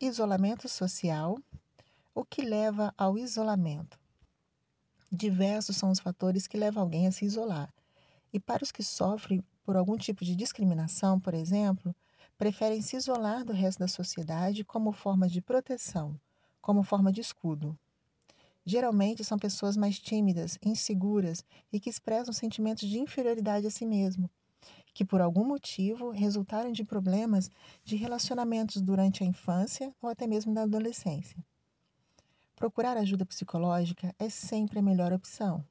Isolamento social. O que leva ao isolamento? Diversos são os fatores que levam alguém a se isolar. E para os que sofrem por algum tipo de discriminação, por exemplo, preferem se isolar do resto da sociedade como forma de proteção, como forma de escudo. Geralmente são pessoas mais tímidas, inseguras e que expressam sentimentos de inferioridade a si mesmo, que por algum motivo resultaram de problemas de relacionamentos durante a infância ou até mesmo na adolescência. Procurar ajuda psicológica é sempre a melhor opção.